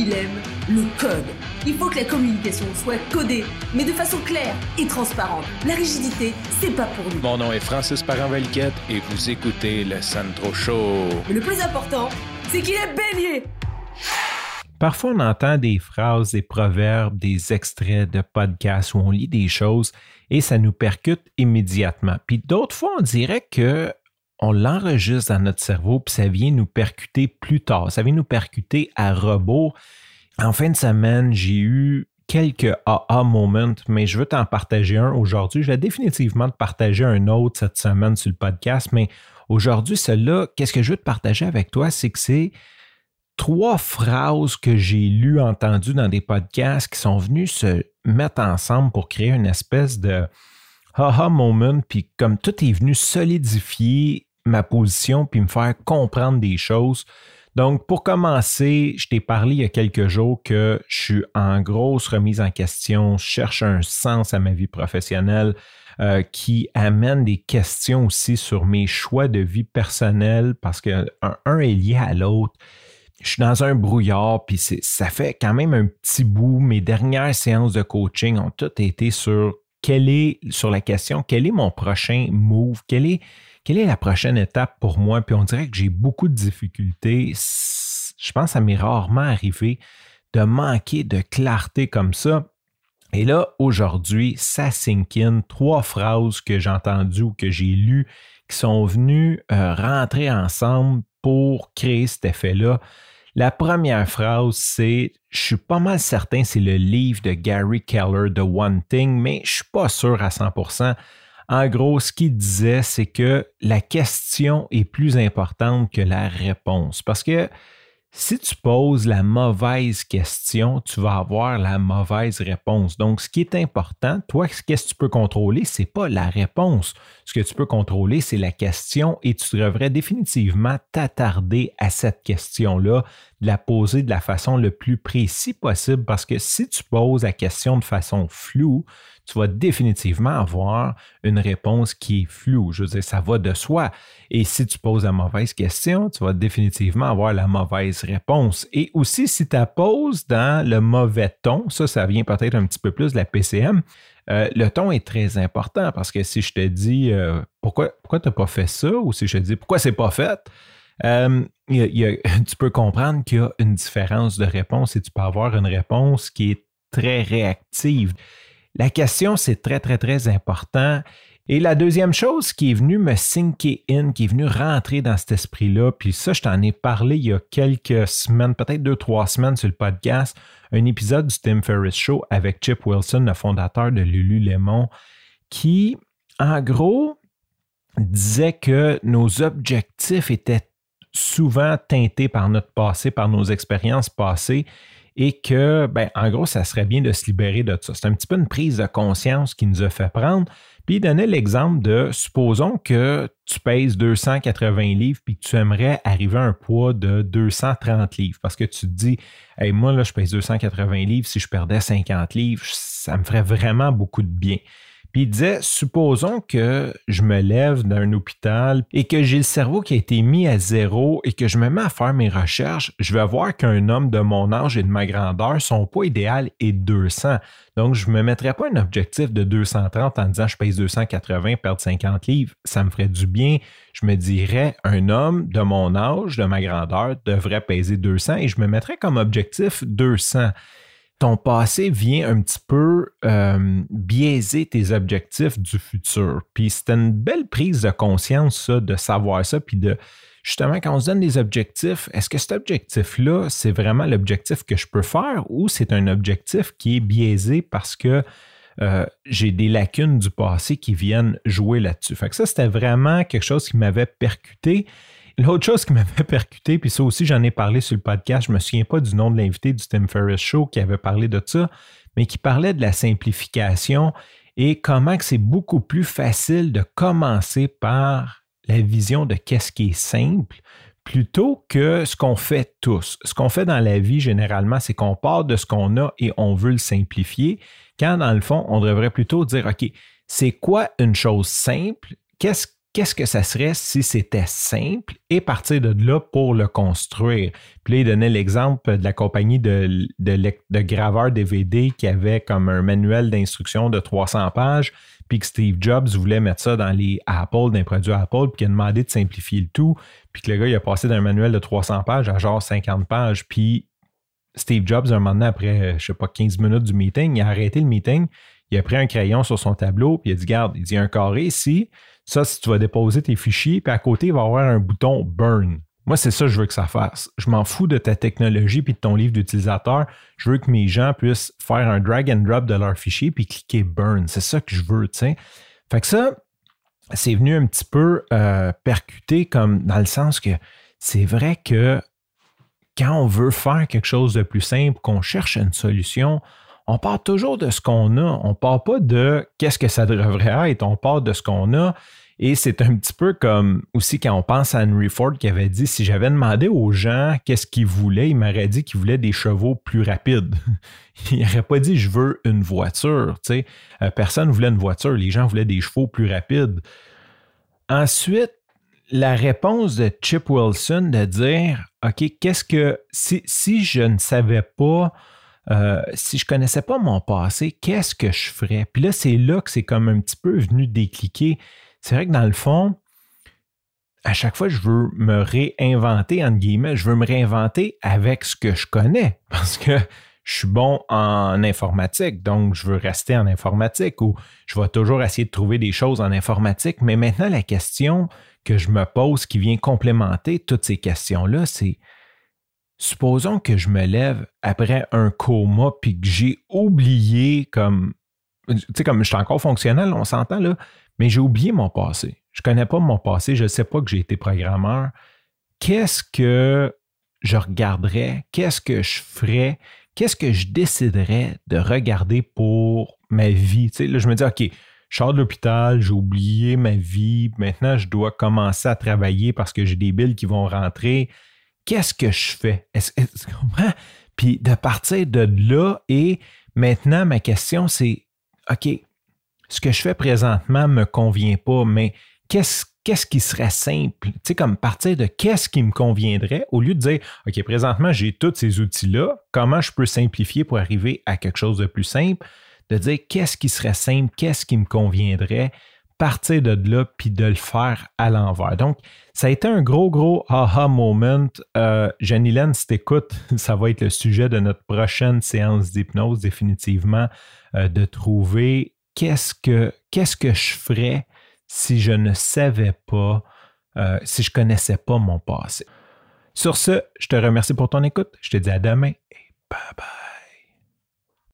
il aime le code. Il faut que la communication soit codée, mais de façon claire et transparente. La rigidité, c'est pas pour nous. Mon nom est Francis parent et vous écoutez le Sandro Show. Mais le plus important, c'est qu'il est bélier. Parfois, on entend des phrases, des proverbes, des extraits de podcasts où on lit des choses et ça nous percute immédiatement. Puis d'autres fois, on dirait que on l'enregistre dans notre cerveau, puis ça vient nous percuter plus tard. Ça vient nous percuter à rebours. En fin de semaine, j'ai eu quelques aha moments, mais je veux t'en partager un aujourd'hui. Je vais définitivement te partager un autre cette semaine sur le podcast, mais aujourd'hui, celui-là, qu'est-ce que je veux te partager avec toi, c'est que c'est trois phrases que j'ai lues, entendues dans des podcasts qui sont venus se mettre ensemble pour créer une espèce de aha moment, puis comme tout est venu solidifier ma position puis me faire comprendre des choses. Donc, pour commencer, je t'ai parlé il y a quelques jours que je suis en grosse remise en question, je cherche un sens à ma vie professionnelle euh, qui amène des questions aussi sur mes choix de vie personnelle parce que un, est lié à l'autre. Je suis dans un brouillard, puis ça fait quand même un petit bout. Mes dernières séances de coaching ont toutes été sur est, sur la question, quel est mon prochain move, quel est, quelle est la prochaine étape pour moi? Puis on dirait que j'ai beaucoup de difficultés. Je pense que ça m'est rarement arrivé de manquer de clarté comme ça. Et là, aujourd'hui, ça sink in. Trois phrases que j'ai entendues ou que j'ai lues qui sont venues euh, rentrer ensemble pour créer cet effet-là. La première phrase, c'est Je suis pas mal certain, c'est le livre de Gary Keller, The One Thing, mais je suis pas sûr à 100%. En gros, ce qu'il disait, c'est que la question est plus importante que la réponse. Parce que si tu poses la mauvaise question, tu vas avoir la mauvaise réponse. Donc, ce qui est important, toi, qu'est-ce que tu peux contrôler? Ce n'est pas la réponse. Ce que tu peux contrôler, c'est la question et tu devrais définitivement t'attarder à cette question-là, la poser de la façon le plus précise possible parce que si tu poses la question de façon floue, tu vas définitivement avoir une réponse qui est floue. Je veux dire, ça va de soi. Et si tu poses la mauvaise question, tu vas définitivement avoir la mauvaise réponse. Et aussi, si tu la poses dans le mauvais ton, ça, ça vient peut-être un petit peu plus de la PCM, euh, le ton est très important parce que si je te dis euh, pourquoi, pourquoi tu n'as pas fait ça? Ou si je te dis pourquoi c'est pas fait, euh, tu peux comprendre qu'il y a une différence de réponse et tu peux avoir une réponse qui est très réactive. La question, c'est très, très, très important. Et la deuxième chose qui est venue me sinker in, qui est venue rentrer dans cet esprit-là, puis ça, je t'en ai parlé il y a quelques semaines, peut-être deux, trois semaines sur le podcast, un épisode du Tim Ferriss Show avec Chip Wilson, le fondateur de Lululemon, qui, en gros, disait que nos objectifs étaient souvent teintés par notre passé, par nos expériences passées, et que, ben, en gros, ça serait bien de se libérer de ça. C'est un petit peu une prise de conscience qui nous a fait prendre. Puis il donnait l'exemple de, supposons que tu pèses 280 livres puis que tu aimerais arriver à un poids de 230 livres parce que tu te dis, hey, moi, là, je pèse 280 livres, si je perdais 50 livres, ça me ferait vraiment beaucoup de bien. Puis il disait, supposons que je me lève d'un hôpital et que j'ai le cerveau qui a été mis à zéro et que je me mets à faire mes recherches, je vais voir qu'un homme de mon âge et de ma grandeur, son poids idéal est 200. Donc, je ne me mettrais pas un objectif de 230 en disant je pèse 280, perdre 50 livres. Ça me ferait du bien. Je me dirais un homme de mon âge, de ma grandeur, devrait peser 200 et je me mettrais comme objectif 200 ton passé vient un petit peu euh, biaiser tes objectifs du futur. Puis c'est une belle prise de conscience, ça, de savoir ça, puis de justement, quand on se donne des objectifs, est-ce que cet objectif-là, c'est vraiment l'objectif que je peux faire ou c'est un objectif qui est biaisé parce que euh, j'ai des lacunes du passé qui viennent jouer là-dessus? Fait que ça, c'était vraiment quelque chose qui m'avait percuté. L'autre chose qui m'avait percuté, puis ça aussi j'en ai parlé sur le podcast, je ne me souviens pas du nom de l'invité du Tim Ferriss Show qui avait parlé de ça, mais qui parlait de la simplification et comment c'est beaucoup plus facile de commencer par la vision de qu'est-ce qui est simple plutôt que ce qu'on fait tous. Ce qu'on fait dans la vie généralement, c'est qu'on part de ce qu'on a et on veut le simplifier, quand dans le fond, on devrait plutôt dire, OK, c'est quoi une chose simple? Qu'est-ce qu'est-ce que ça serait si c'était simple et partir de là pour le construire? Puis là, il donnait l'exemple de la compagnie de, graveurs DVD qui avait comme un manuel d'instruction de 300 pages, puis que Steve Jobs voulait mettre ça dans les Apple, dans les produits Apple, puis qu'il a demandé de simplifier le tout, puis que le gars, il a passé d'un manuel de 300 pages à genre 50 pages, puis Steve Jobs, un moment donné, après, je sais pas, 15 minutes du meeting, il a arrêté le meeting, il a pris un crayon sur son tableau, puis il a dit, garde, il dit un carré ici, ça, si tu vas déposer tes fichiers, puis à côté, il va y avoir un bouton Burn. Moi, c'est ça que je veux que ça fasse. Je m'en fous de ta technologie puis de ton livre d'utilisateur. Je veux que mes gens puissent faire un drag and drop de leur fichier puis cliquer Burn. C'est ça que je veux, tu sais. Fait que ça, c'est venu un petit peu euh, percuter comme dans le sens que c'est vrai que quand on veut faire quelque chose de plus simple, qu'on cherche une solution, on part toujours de ce qu'on a. On ne part pas de qu'est-ce que ça devrait être, on part de ce qu'on a. Et c'est un petit peu comme aussi quand on pense à Henry Ford qui avait dit si j'avais demandé aux gens qu'est-ce qu'ils voulaient, il m'aurait dit qu'ils voulaient des chevaux plus rapides. il n'aurait pas dit je veux une voiture. Tu euh, personne ne voulait une voiture, les gens voulaient des chevaux plus rapides. Ensuite, la réponse de Chip Wilson de dire OK, qu'est-ce que si, si je ne savais pas euh, si je connaissais pas mon passé, qu'est-ce que je ferais? Puis là, c'est là que c'est comme un petit peu venu décliquer. C'est vrai que dans le fond, à chaque fois, je veux me réinventer, entre guillemets, je veux me réinventer avec ce que je connais parce que je suis bon en informatique, donc je veux rester en informatique ou je vais toujours essayer de trouver des choses en informatique. Mais maintenant, la question que je me pose qui vient complémenter toutes ces questions-là, c'est supposons que je me lève après un coma puis que j'ai oublié comme tu sais comme je suis encore fonctionnel, on s'entend là, mais j'ai oublié mon passé. Je connais pas mon passé, je sais pas que j'ai été programmeur. Qu'est-ce que je regarderais, qu'est-ce que je ferais, qu'est-ce que je déciderais de regarder pour ma vie? Tu sais, là, je me dis, OK, je sors de l'hôpital, j'ai oublié ma vie, maintenant je dois commencer à travailler parce que j'ai des billes qui vont rentrer qu'est-ce que je fais? Est-ce? Puis de partir de là, et maintenant, ma question, c'est OK, ce que je fais présentement ne me convient pas, mais qu'est-ce, qu'est-ce qui serait simple? Tu sais, comme partir de qu'est-ce qui me conviendrait au lieu de dire OK, présentement, j'ai tous ces outils-là, comment je peux simplifier pour arriver à quelque chose de plus simple? De dire qu'est-ce qui serait simple, qu'est-ce qui me conviendrait, partir de là puis de le faire à l'envers. Donc, ça a été un gros, gros aha moment. Euh, Janilène, si t'écoutes, ça va être le sujet de notre prochaine séance d'hypnose, définitivement, euh, de trouver qu'est-ce que, qu'est-ce que je ferais si je ne savais pas, euh, si je connaissais pas mon passé. Sur ce, je te remercie pour ton écoute. Je te dis à demain et bye bye.